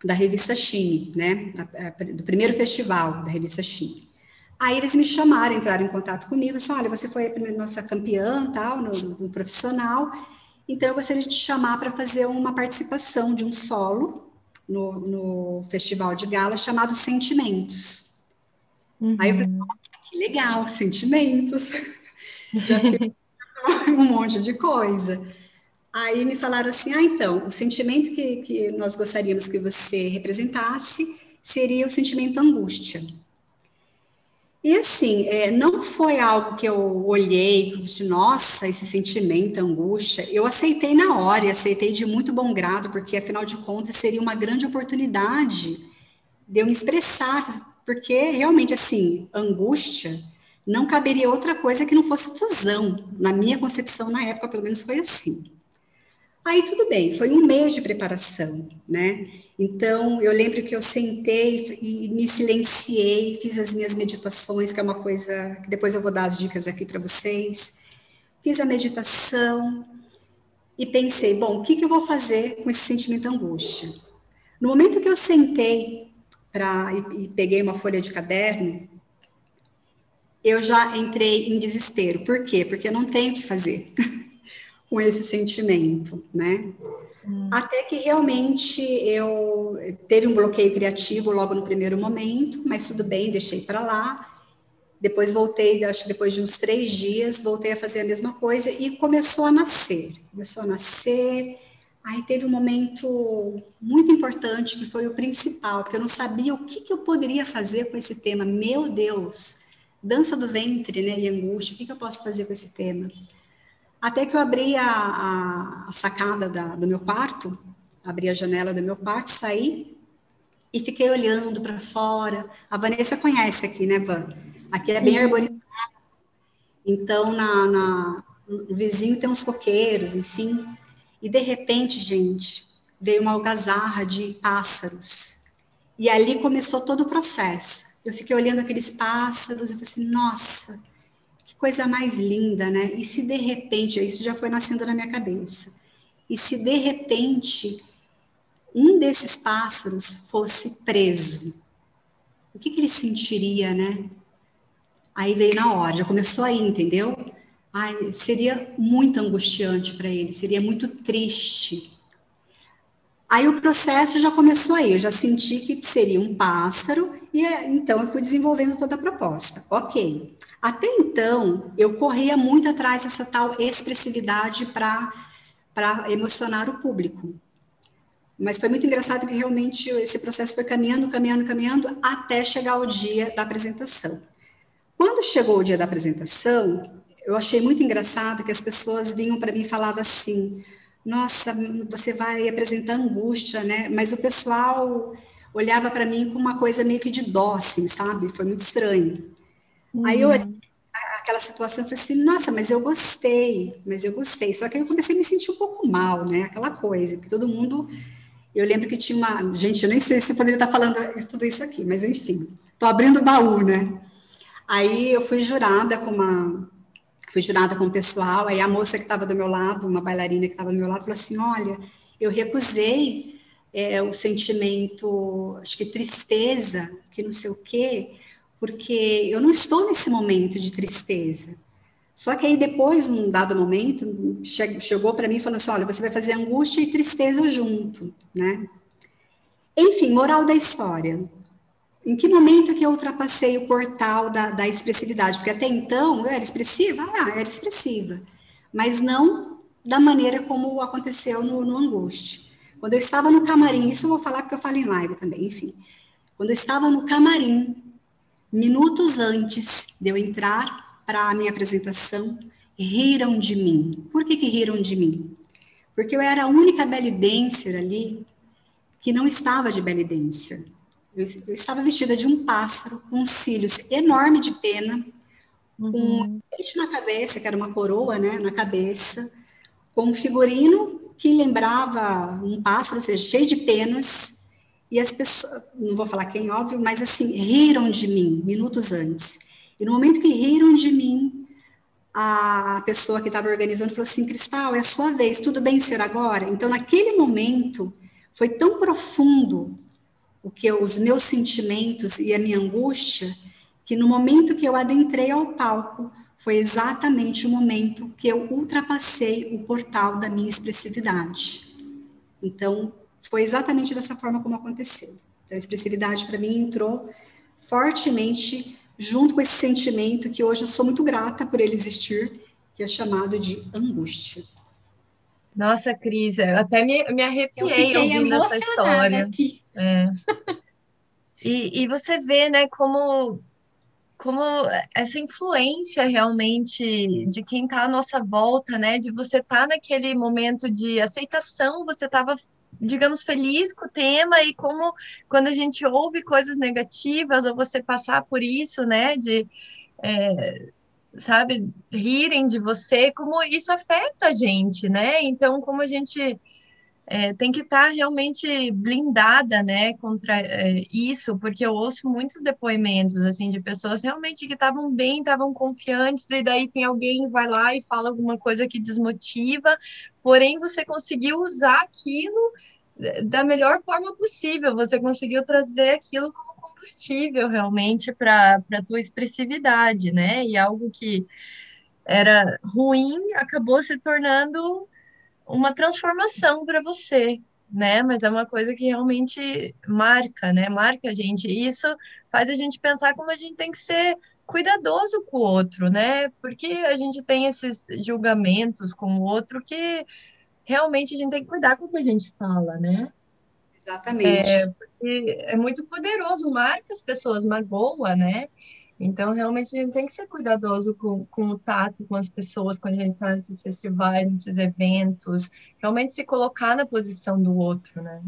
da revista Chine, né? Do primeiro festival da revista Chine. Aí eles me chamaram, entraram em contato comigo, disse, olha, você foi a primeira, nossa campeã, tal, no, no profissional, então eu gostaria de te chamar para fazer uma participação de um solo no, no festival de gala chamado Sentimentos. Uhum. Aí eu falei, oh, que legal, Sentimentos. *laughs* Já tem *laughs* um monte de coisa. Aí me falaram assim: ah, então, o sentimento que, que nós gostaríamos que você representasse seria o sentimento angústia. E assim, é, não foi algo que eu olhei disse, nossa, esse sentimento, angústia. Eu aceitei na hora e aceitei de muito bom grado, porque afinal de contas seria uma grande oportunidade de eu me expressar, porque realmente, assim, angústia não caberia outra coisa que não fosse fusão. Na minha concepção, na época, pelo menos foi assim. Aí tudo bem, foi um mês de preparação, né? Então eu lembro que eu sentei e me silenciei, fiz as minhas meditações, que é uma coisa que depois eu vou dar as dicas aqui para vocês. Fiz a meditação e pensei, bom, o que, que eu vou fazer com esse sentimento de angústia? No momento que eu sentei para e, e peguei uma folha de caderno, eu já entrei em desespero. Por quê? Porque eu não tenho o que fazer. *laughs* com esse sentimento, né? Hum. Até que realmente eu teve um bloqueio criativo logo no primeiro momento, mas tudo bem, deixei para lá. Depois voltei, acho que depois de uns três dias, voltei a fazer a mesma coisa e começou a nascer. Começou a nascer. Aí teve um momento muito importante que foi o principal, porque eu não sabia o que, que eu poderia fazer com esse tema. Meu Deus, dança do ventre, né, e angústia. O que, que eu posso fazer com esse tema? Até que eu abri a, a, sacada da, do meu quarto, abri a janela do meu quarto, saí e fiquei olhando para fora. A Vanessa conhece aqui, né, Van? Aqui é bem arborizado. Então, na, na, no vizinho tem uns coqueiros, enfim. E de repente, gente, veio uma algazarra de pássaros. E ali começou todo o processo. Eu fiquei olhando aqueles pássaros e falei assim, nossa, coisa mais linda, né? E se de repente, isso já foi nascendo na minha cabeça, e se de repente um desses pássaros fosse preso, o que, que ele sentiria, né? Aí veio na hora, já começou aí, entendeu? Ai, seria muito angustiante para ele, seria muito triste. Aí o processo já começou aí, eu já senti que seria um pássaro E é, então eu fui desenvolvendo toda a proposta. Ok. Até então, eu corria muito atrás dessa tal expressividade para emocionar o público. Mas foi muito engraçado que realmente esse processo foi caminhando, caminhando, caminhando, até chegar o dia da apresentação. Quando chegou o dia da apresentação, eu achei muito engraçado que as pessoas vinham para mim e falavam assim: Nossa, você vai apresentar angústia, né? Mas o pessoal olhava para mim com uma coisa meio que de dó, assim, sabe? Foi muito estranho. Uhum. Aí eu uhum. aquela situação, eu falei assim, nossa, mas eu gostei, mas eu gostei. Só que aí eu comecei a me sentir um pouco mal, né? Aquela coisa, porque todo mundo. Eu lembro que tinha uma. Gente, eu nem sei se eu poderia estar falando tudo isso aqui, mas enfim, estou abrindo o baú, né? Aí eu fui jurada com uma. Fui jurada com o pessoal, aí a moça que estava do meu lado, uma bailarina que estava do meu lado, falou assim: olha, eu recusei é, o sentimento, acho que tristeza, que não sei o quê, porque eu não estou nesse momento de tristeza. Só que aí depois, num dado momento, chegou para mim falando assim, olha, você vai fazer angústia e tristeza junto, né? Enfim, moral da história. Em que momento que eu ultrapassei o portal da, da expressividade? Porque até então eu era expressiva? Ah, era expressiva. Mas não da maneira como aconteceu no, no angústia. Quando eu estava no camarim, isso eu vou falar porque eu falo em live também, enfim. Quando eu estava no camarim, minutos antes de eu entrar para a minha apresentação, riram de mim. Por que, que riram de mim? Porque eu era a única belly dancer ali que não estava de belly dancer. Eu, eu estava vestida de um pássaro, com cílios enorme de pena, uhum. com um peixe na cabeça, que era uma coroa, né, na cabeça, com um figurino que lembrava um pássaro, ou seja, cheio de penas, e as pessoas, não vou falar quem, óbvio, mas assim, riram de mim minutos antes. E no momento que riram de mim, a pessoa que estava organizando falou assim: Cristal, é a sua vez, tudo bem ser agora? Então, naquele momento, foi tão profundo o que os meus sentimentos e a minha angústia, que no momento que eu adentrei ao palco, foi exatamente o momento que eu ultrapassei o portal da minha expressividade. Então, foi exatamente dessa forma como aconteceu. Então, a expressividade para mim entrou fortemente junto com esse sentimento que hoje eu sou muito grata por ele existir, que é chamado de angústia. Nossa, Cris, eu até me, me arrepiei ouvindo essa história. Aqui. É. E, e você vê, né, como como essa influência realmente de quem está à nossa volta, né? De você estar tá naquele momento de aceitação, você estava, digamos, feliz com o tema, e como quando a gente ouve coisas negativas, ou você passar por isso, né? De. É, sabe, rirem de você, como isso afeta a gente, né? Então, como a gente é, tem que estar tá realmente blindada, né, contra é, isso, porque eu ouço muitos depoimentos, assim, de pessoas realmente que estavam bem, estavam confiantes, e daí tem alguém vai lá e fala alguma coisa que desmotiva, porém você conseguiu usar aquilo da melhor forma possível, você conseguiu trazer aquilo como combustível realmente para a tua expressividade, né, e algo que era ruim acabou se tornando uma transformação para você, né? Mas é uma coisa que realmente marca, né? Marca a gente. E isso faz a gente pensar como a gente tem que ser cuidadoso com o outro, né? Porque a gente tem esses julgamentos com o outro que realmente a gente tem que cuidar com o que a gente fala, né? Exatamente. É, porque é muito poderoso, marca as pessoas, magoa, né? Então, realmente, a gente tem que ser cuidadoso com, com o tato, com as pessoas, quando a gente está nesses festivais, nesses eventos, realmente se colocar na posição do outro, né?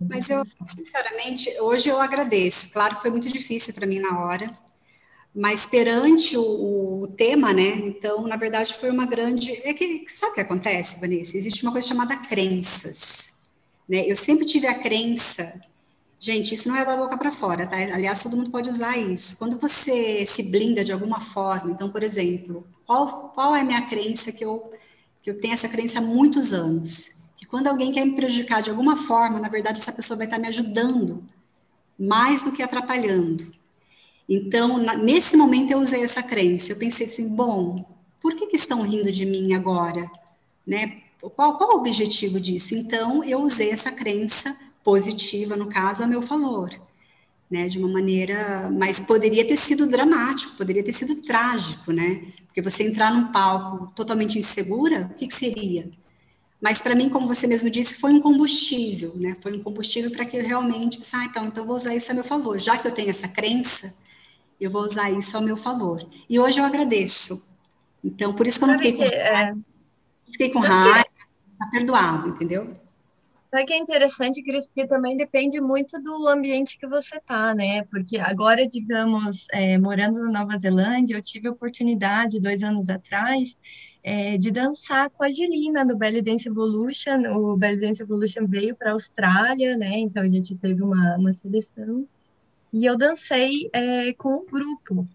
Mas eu, sinceramente, hoje eu agradeço. Claro que foi muito difícil para mim na hora, mas perante o, o, tema, né? Então, na verdade, foi uma grande. É que sabe o que acontece, Vanessa? Existe uma coisa chamada crenças. Né? Eu sempre tive a crença Gente, isso não é da boca para fora, tá? Aliás, todo mundo pode usar isso. Quando você se blinda de alguma forma, então, por exemplo, qual, qual é a minha crença que eu, que eu tenho essa crença há muitos anos? Que quando alguém quer me prejudicar de alguma forma, na verdade, essa pessoa vai estar me ajudando mais do que atrapalhando. Então, na, nesse momento, eu usei essa crença. Eu pensei assim, bom, por que, que estão rindo de mim agora? Né? Qual, qual o objetivo disso? Então, eu usei essa crença positiva, no caso, a meu favor. né, de uma maneira, mas poderia ter sido dramático, poderia ter sido trágico, né? Porque você entrar num palco totalmente insegura, o que, que seria? Mas para mim, como você mesmo disse, foi um combustível, né? Foi um combustível para que eu realmente, ah, então, então vou usar isso a meu favor. Já que eu tenho essa crença, eu vou usar isso ao meu favor. E hoje eu agradeço. Então, por isso que eu não fiquei com, é... fiquei com raiva, tá perdoado, entendeu? Sabe que é interessante, Cris, porque também depende muito do ambiente que você tá, né? Porque agora, digamos, é, morando na Nova Zelândia, eu tive a oportunidade, dois anos atrás, é, de dançar com a Angelina do Belly Dance Evolution. O Belly Dance Evolution veio para a Austrália, né? Então a gente teve uma, uma seleção. E eu dancei é, com o grupo.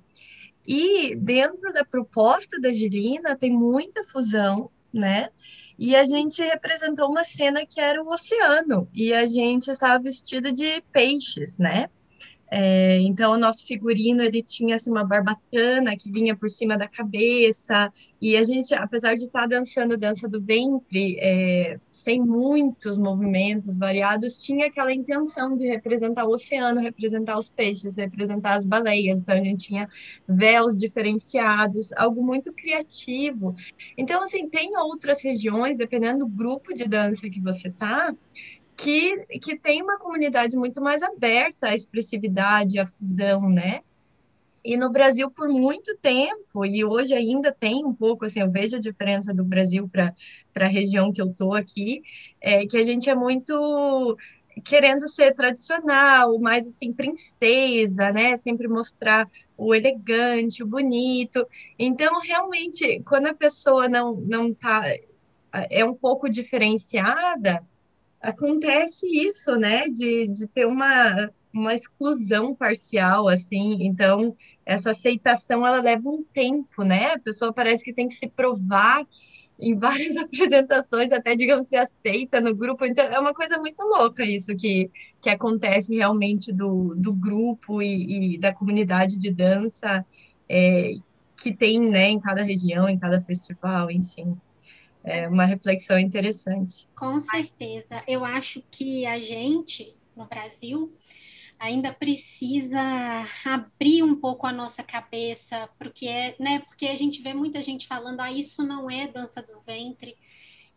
E dentro da proposta da Angelina tem muita fusão, né? E a gente representou uma cena que era o oceano, e a gente estava vestida de peixes, né? É, então, o nosso figurino, ele tinha assim, uma barbatana que vinha por cima da cabeça, e a gente, apesar de estar tá dançando dança do ventre, é, sem muitos movimentos variados, tinha aquela intenção de representar o oceano, representar os peixes, representar as baleias, então a gente tinha véus diferenciados, algo muito criativo. Então, assim, tem outras regiões, dependendo do grupo de dança que você tá, que, que tem uma comunidade muito mais aberta à expressividade, à fusão, né? E no Brasil, por muito tempo, e hoje ainda tem um pouco, assim, eu vejo a diferença do Brasil para a região que eu estou aqui, é que a gente é muito querendo ser tradicional, mais assim, princesa, né? Sempre mostrar o elegante, o bonito. Então, realmente, quando a pessoa não, não tá, é um pouco diferenciada, acontece isso, né, de, de ter uma, uma exclusão parcial, assim, então essa aceitação, ela leva um tempo, né, a pessoa parece que tem que se provar em várias *laughs* apresentações, até, digamos, se aceita no grupo, então é uma coisa muito louca isso que, que acontece realmente do, do grupo e, e da comunidade de dança é, que tem, né, em cada região, em cada festival, enfim é uma reflexão interessante. Com certeza. Eu acho que a gente, no Brasil, ainda precisa abrir um pouco a nossa cabeça, porque, é, né, porque a gente vê muita gente falando, ah, isso não é dança do ventre,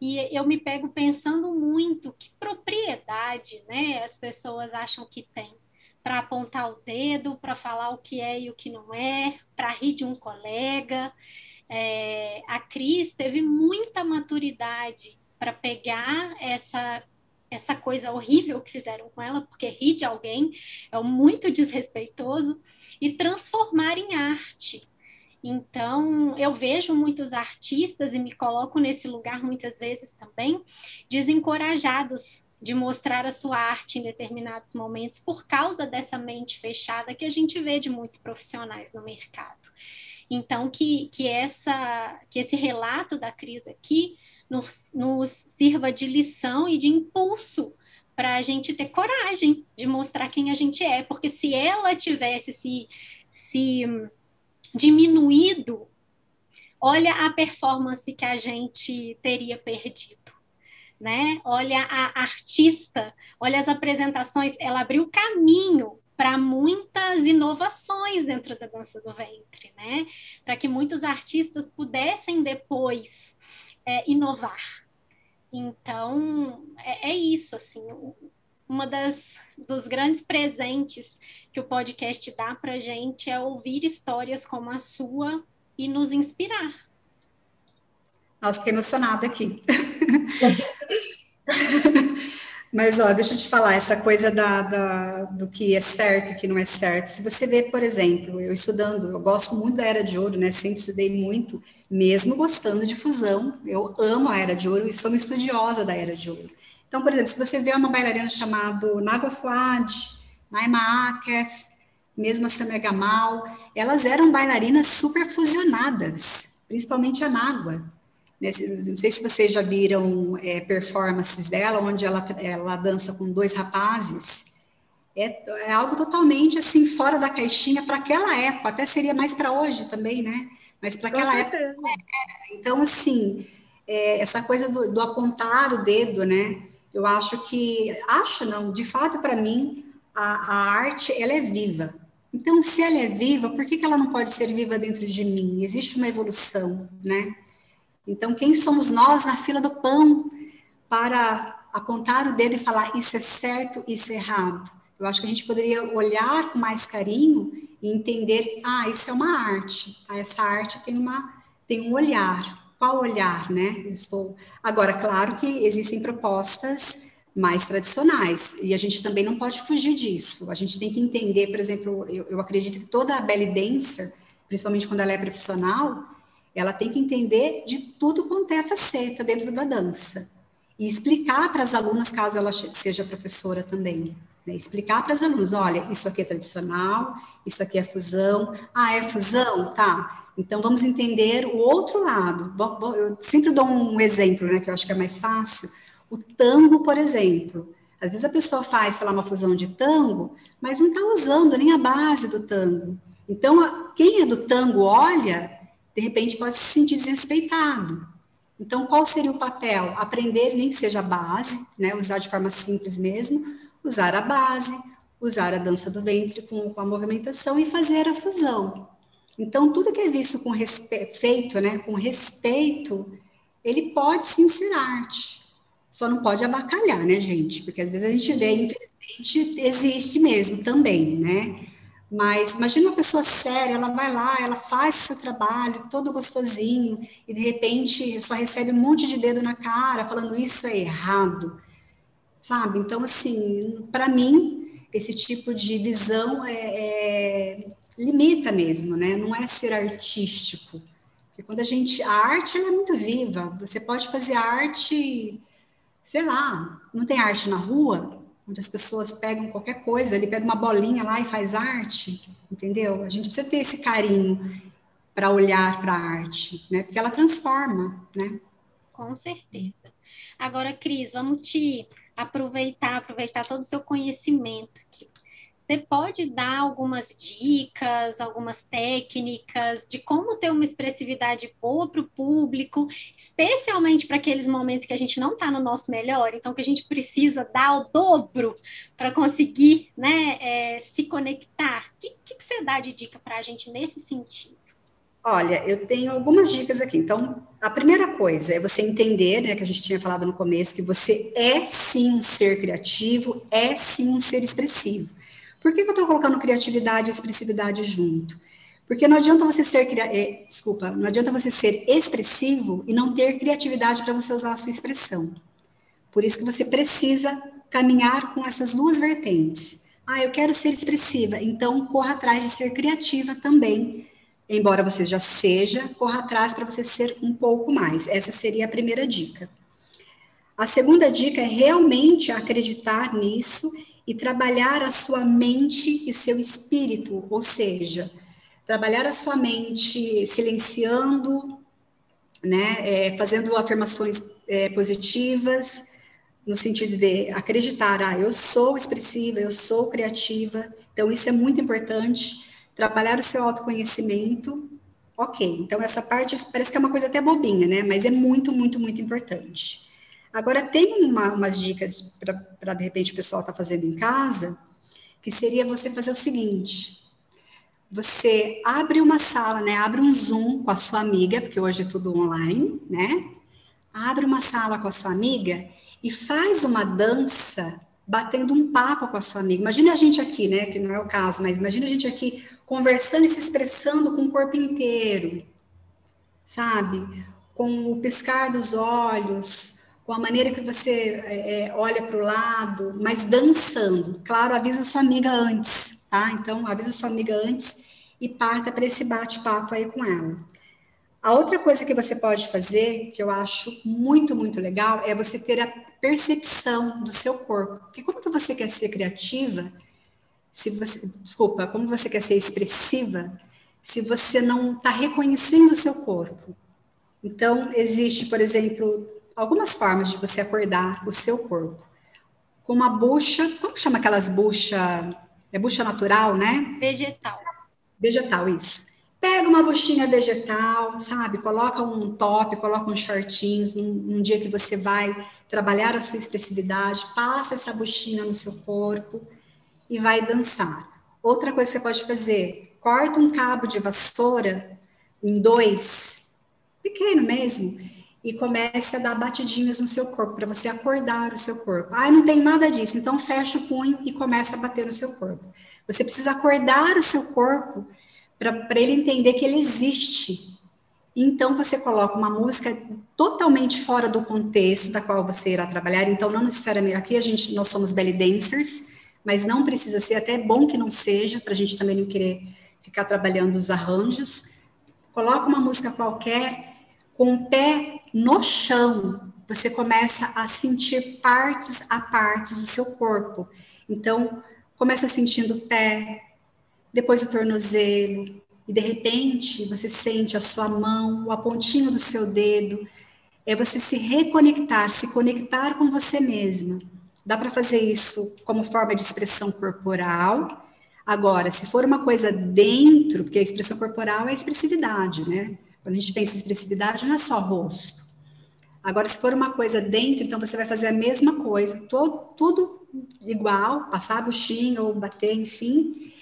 e eu me pego pensando muito que propriedade, né, as pessoas acham que tem para apontar o dedo, para falar o que é e o que não é, para rir de um colega. É, a Cris teve muita maturidade para pegar essa essa coisa horrível que fizeram com ela, porque rir de alguém é muito desrespeitoso, e transformar em arte. Então, eu vejo muitos artistas e me coloco nesse lugar muitas vezes também, desencorajados de mostrar a sua arte em determinados momentos por causa dessa mente fechada que a gente vê de muitos profissionais no mercado. Então, que, que, essa, que esse relato da crise aqui nos, nos sirva de lição e de impulso para a gente ter coragem de mostrar quem a gente é, porque se ela tivesse se, se diminuído, olha a performance que a gente teria perdido. Né? Olha a artista, olha as apresentações, ela abriu caminho para muitas inovações dentro da dança do ventre, né? Para que muitos artistas pudessem depois é, inovar. Então, é, é, isso, assim, uma das dos grandes presentes que o podcast dá para a gente é ouvir histórias como a sua e nos inspirar. Nossa, fiquei emocionada aqui. *laughs* Mas, ó, deixa eu te falar, essa coisa da, da, do que é certo e que não é certo. Se você vê, por exemplo, eu estudando, eu gosto muito da Era de Ouro, né? Sempre estudei muito, mesmo gostando de fusão. Eu amo a Era de Ouro e sou uma estudiosa da Era de Ouro. Então, por exemplo, se você vê uma bailarina chamada Nago Fuad, Naima Akef, mesmo a Samia Gamal, elas eram bailarinas super fusionadas, principalmente a Nágua. Não sei se vocês já viram é, performances dela, onde ela, ela dança com dois rapazes. É, é algo totalmente assim fora da caixinha para aquela época, até seria mais para hoje também, né? Mas para aquela época. Era. Então, assim, é, essa coisa do, do, apontar o dedo, né? Eu acho que, acho não, de fato, para mim, a, a arte, ela é viva. Então, se ela é viva, por que, que ela não pode ser viva dentro de mim? Existe uma evolução, né? Então, quem somos nós na fila do pão para apontar o dedo e falar isso é certo, isso é errado? Eu acho que a gente poderia olhar com mais carinho e entender, ah, isso é uma arte. Ah, essa arte tem uma tem um olhar. Qual olhar, né? Eu estou Agora, claro que existem propostas mais tradicionais. E a gente também não pode fugir disso. A gente tem que entender, por exemplo, eu, eu acredito que toda a belly dancer, principalmente quando ela é profissional, ela tem que entender de tudo quanto é faceta dentro da dança. E explicar para as alunas, caso ela seja professora também. Né? Explicar para as alunas, olha, isso aqui é tradicional, isso aqui é fusão. Ah, é fusão? Tá. Então, vamos entender o outro lado. Eu sempre dou um exemplo, né, que eu acho que é mais fácil o tango, por exemplo. Às vezes a pessoa faz, sei lá, uma fusão de tango, mas não está usando nem a base do tango. Então, quem é do tango olha, de repente pode se sentir desrespeitado. Então, qual seria o papel? Aprender, nem que seja a base, né? usar de forma simples mesmo, usar a base, usar a dança do ventre com, com a movimentação e fazer a fusão. Então, tudo que é visto com respeito, feito né, com respeito, ele pode sim ser arte. Só não pode abacalhar, né, gente? Porque às vezes a gente vê, infelizmente, existe mesmo também, né? Mas imagina uma pessoa séria, ela vai lá, ela faz seu trabalho todo gostosinho e de repente só recebe um monte de dedo na cara falando isso é errado, sabe? Então, assim, para mim, esse tipo de visão é, é, limita mesmo, né? Não é ser artístico. Porque quando a gente. A arte é muito viva. Você pode fazer arte sei lá, não tem arte na rua, onde as pessoas pegam qualquer coisa, ele pega uma bolinha lá e faz arte, entendeu? A gente precisa ter esse carinho para olhar para a arte, né? Porque ela transforma, né? Com certeza. Agora, Cris, vamos te aproveitar, aproveitar todo o seu conhecimento aqui. Você pode dar algumas dicas, algumas técnicas de como ter uma expressividade boa para o público, especialmente para aqueles momentos que a gente não está no nosso melhor, então que a gente precisa dar o dobro para conseguir né, é, se conectar. O que, que, que você dá de dica para a gente nesse sentido? Olha, eu tenho algumas dicas aqui. Então, a primeira coisa é você entender, né, que a gente tinha falado no começo, que você é sim um ser criativo, é sim um ser expressivo. Por que, que eu estou colocando criatividade e expressividade junto? Porque não adianta você ser, é, desculpa, não adianta você ser expressivo e não ter criatividade para você usar a sua expressão. Por isso que você precisa caminhar com essas duas vertentes. Ah, eu quero ser expressiva, então corra atrás de ser criativa também. Embora você já seja, corra atrás para você ser um pouco mais. Essa seria a primeira dica. A segunda dica é realmente acreditar nisso e trabalhar a sua mente e seu espírito, ou seja, trabalhar a sua mente silenciando, né, é, fazendo afirmações é, positivas, no sentido de acreditar, ah, eu sou expressiva, eu sou criativa, então isso é muito importante, trabalhar o seu autoconhecimento, ok, então essa parte parece que é uma coisa até bobinha, né, mas é muito, muito, muito importante. Agora, tem uma, umas dicas para, de repente, o pessoal está fazendo em casa, que seria você fazer o seguinte: você abre uma sala, né? Abre um Zoom com a sua amiga, porque hoje é tudo online, né? Abre uma sala com a sua amiga e faz uma dança batendo um papo com a sua amiga. Imagina a gente aqui, né? Que não é o caso, mas imagina a gente aqui conversando e se expressando com o corpo inteiro, sabe? Com o piscar dos olhos, com a maneira que você é, é olha para o lado, mas dançando. Claro, avisa sua amiga antes, tá? Então, avisa sua amiga antes e parta para esse bate-papo aí com ela. A outra coisa que você pode fazer, que eu acho muito, muito legal, é você ter a percepção do seu corpo. Porque como que você quer ser criativa, se você, desculpa, como você quer ser expressiva, se você não está reconhecendo o seu corpo? Então, existe, por exemplo, algumas formas de você acordar o seu corpo. Com uma bucha, como chama aquelas bucha? É bucha natural, né? Vegetal. Vegetal, isso. Pega uma buchinha vegetal, sabe? Coloca um top, coloca uns shortinhos num, num dia que você vai trabalhar a sua expressividade, passa essa buchinha no seu corpo e vai dançar. Outra coisa que você pode fazer, corta um cabo de vassoura em dois, pequeno mesmo, e comece a dar batidinhas no seu corpo, para você acordar o seu corpo. Ah, não tem nada disso, então fecha o punho e começa a bater no seu corpo. Você precisa acordar o seu corpo para ele entender que ele existe. Então você coloca uma música totalmente fora do contexto da qual você irá trabalhar. Então não necessariamente aqui a gente nós somos belly dancers, mas não precisa ser até bom que não seja para a gente também não querer ficar trabalhando os arranjos. Coloca uma música qualquer com o pé no chão, você começa a sentir partes a partes do seu corpo. Então, começa sentindo o pé, depois o tornozelo, e de repente você sente a sua mão, a pontinha do seu dedo. É você se reconectar, se conectar com você mesma. Dá para fazer isso como forma de expressão corporal. Agora, se for uma coisa dentro, porque a expressão corporal é expressividade, né? Quando a gente pensa em expressividade, não é só rosto. Agora, se for uma coisa dentro, então você vai fazer a mesma coisa, todo, tudo igual, passar a buchinha ou bater, enfim,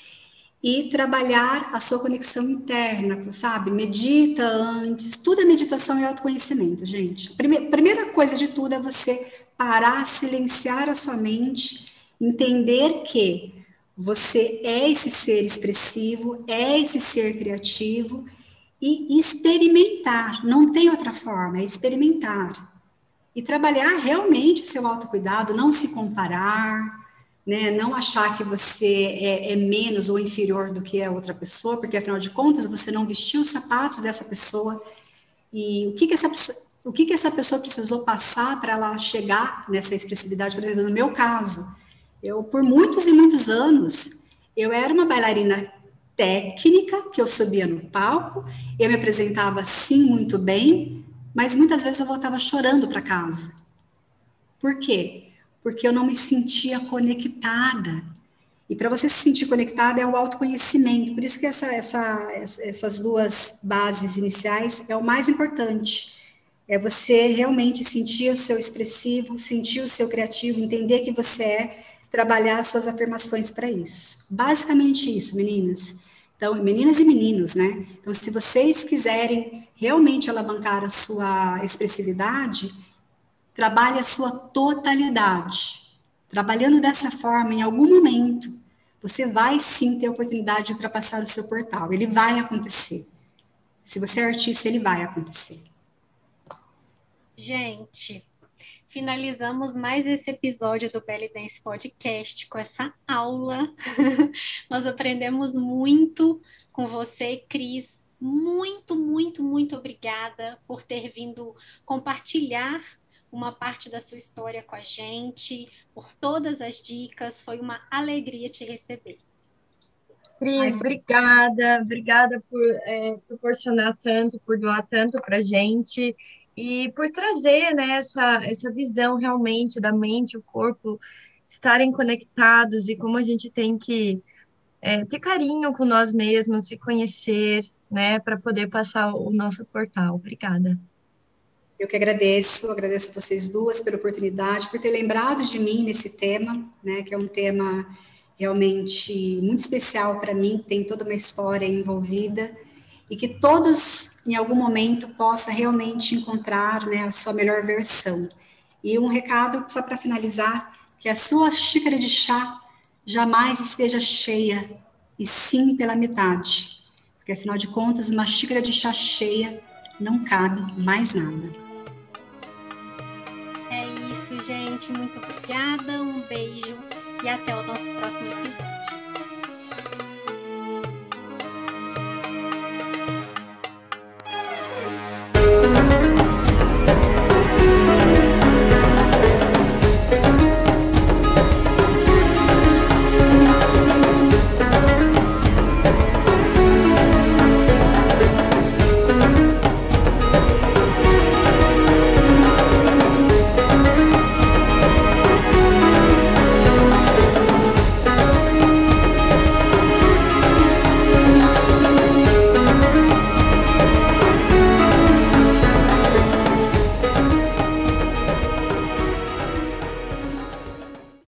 e trabalhar a sua conexão interna, sabe? Medita antes, tudo é meditação e autoconhecimento, gente. Primeira, primeira coisa de tudo é você parar, silenciar a sua mente, entender que você é esse ser expressivo, é esse ser criativo e experimentar, não tem outra forma, é experimentar. E trabalhar realmente o seu autocuidado, não se comparar, né, não achar que você é, é, menos ou inferior do que a outra pessoa, porque afinal de contas você não vestiu os sapatos dessa pessoa. E o que, que, essa, o que, que essa pessoa precisou passar para ela chegar nessa expressividade? Por exemplo, no meu caso, eu, por muitos e muitos anos, eu era uma bailarina técnica, que eu subia no palco, eu me apresentava sim muito bem, mas muitas vezes eu voltava chorando para casa. Por quê? Porque eu não me sentia conectada. E para você se sentir conectada é o autoconhecimento. Por isso que essa, essa, essas duas bases iniciais é o mais importante. É você realmente sentir o seu expressivo, sentir o seu criativo, entender que você é, trabalhar suas afirmações para isso. Basicamente isso, meninas. Então, meninas e meninos, né? Então, se vocês quiserem realmente alavancar a sua expressividade, trabalhe a sua totalidade. Trabalhando dessa forma, em algum momento, você vai sim ter a oportunidade de ultrapassar o seu portal. Ele vai acontecer. Se você é artista, ele vai acontecer. Gente, finalizamos mais esse episódio do Belly Dance Podcast com essa aula. *laughs* Nós aprendemos muito com você, Cris. Muito, muito, muito obrigada por ter vindo compartilhar uma parte da sua história com a gente, por todas as dicas. Foi uma alegria te receber. Cris, obrigada, obrigada por é, proporcionar tanto, por doar tanto para gente e por trazer né, essa, essa visão realmente da mente, o corpo estarem conectados e como a gente tem que é, ter carinho com nós mesmos, se conhecer, né, para poder passar o nosso portal. Obrigada. Eu que agradeço, agradeço a vocês duas pela oportunidade, por ter lembrado de mim nesse tema, né, que é um tema realmente muito especial para mim, tem toda uma história envolvida e que todos, em algum momento, possa realmente encontrar né, a sua melhor versão. E um recado, só para finalizar, que a sua xícara de chá jamais esteja cheia, e sim pela metade. Porque, afinal de contas, uma xícara de chá cheia não cabe mais nada. É isso, gente. Muito obrigada, um beijo e até o nosso próximo episódio.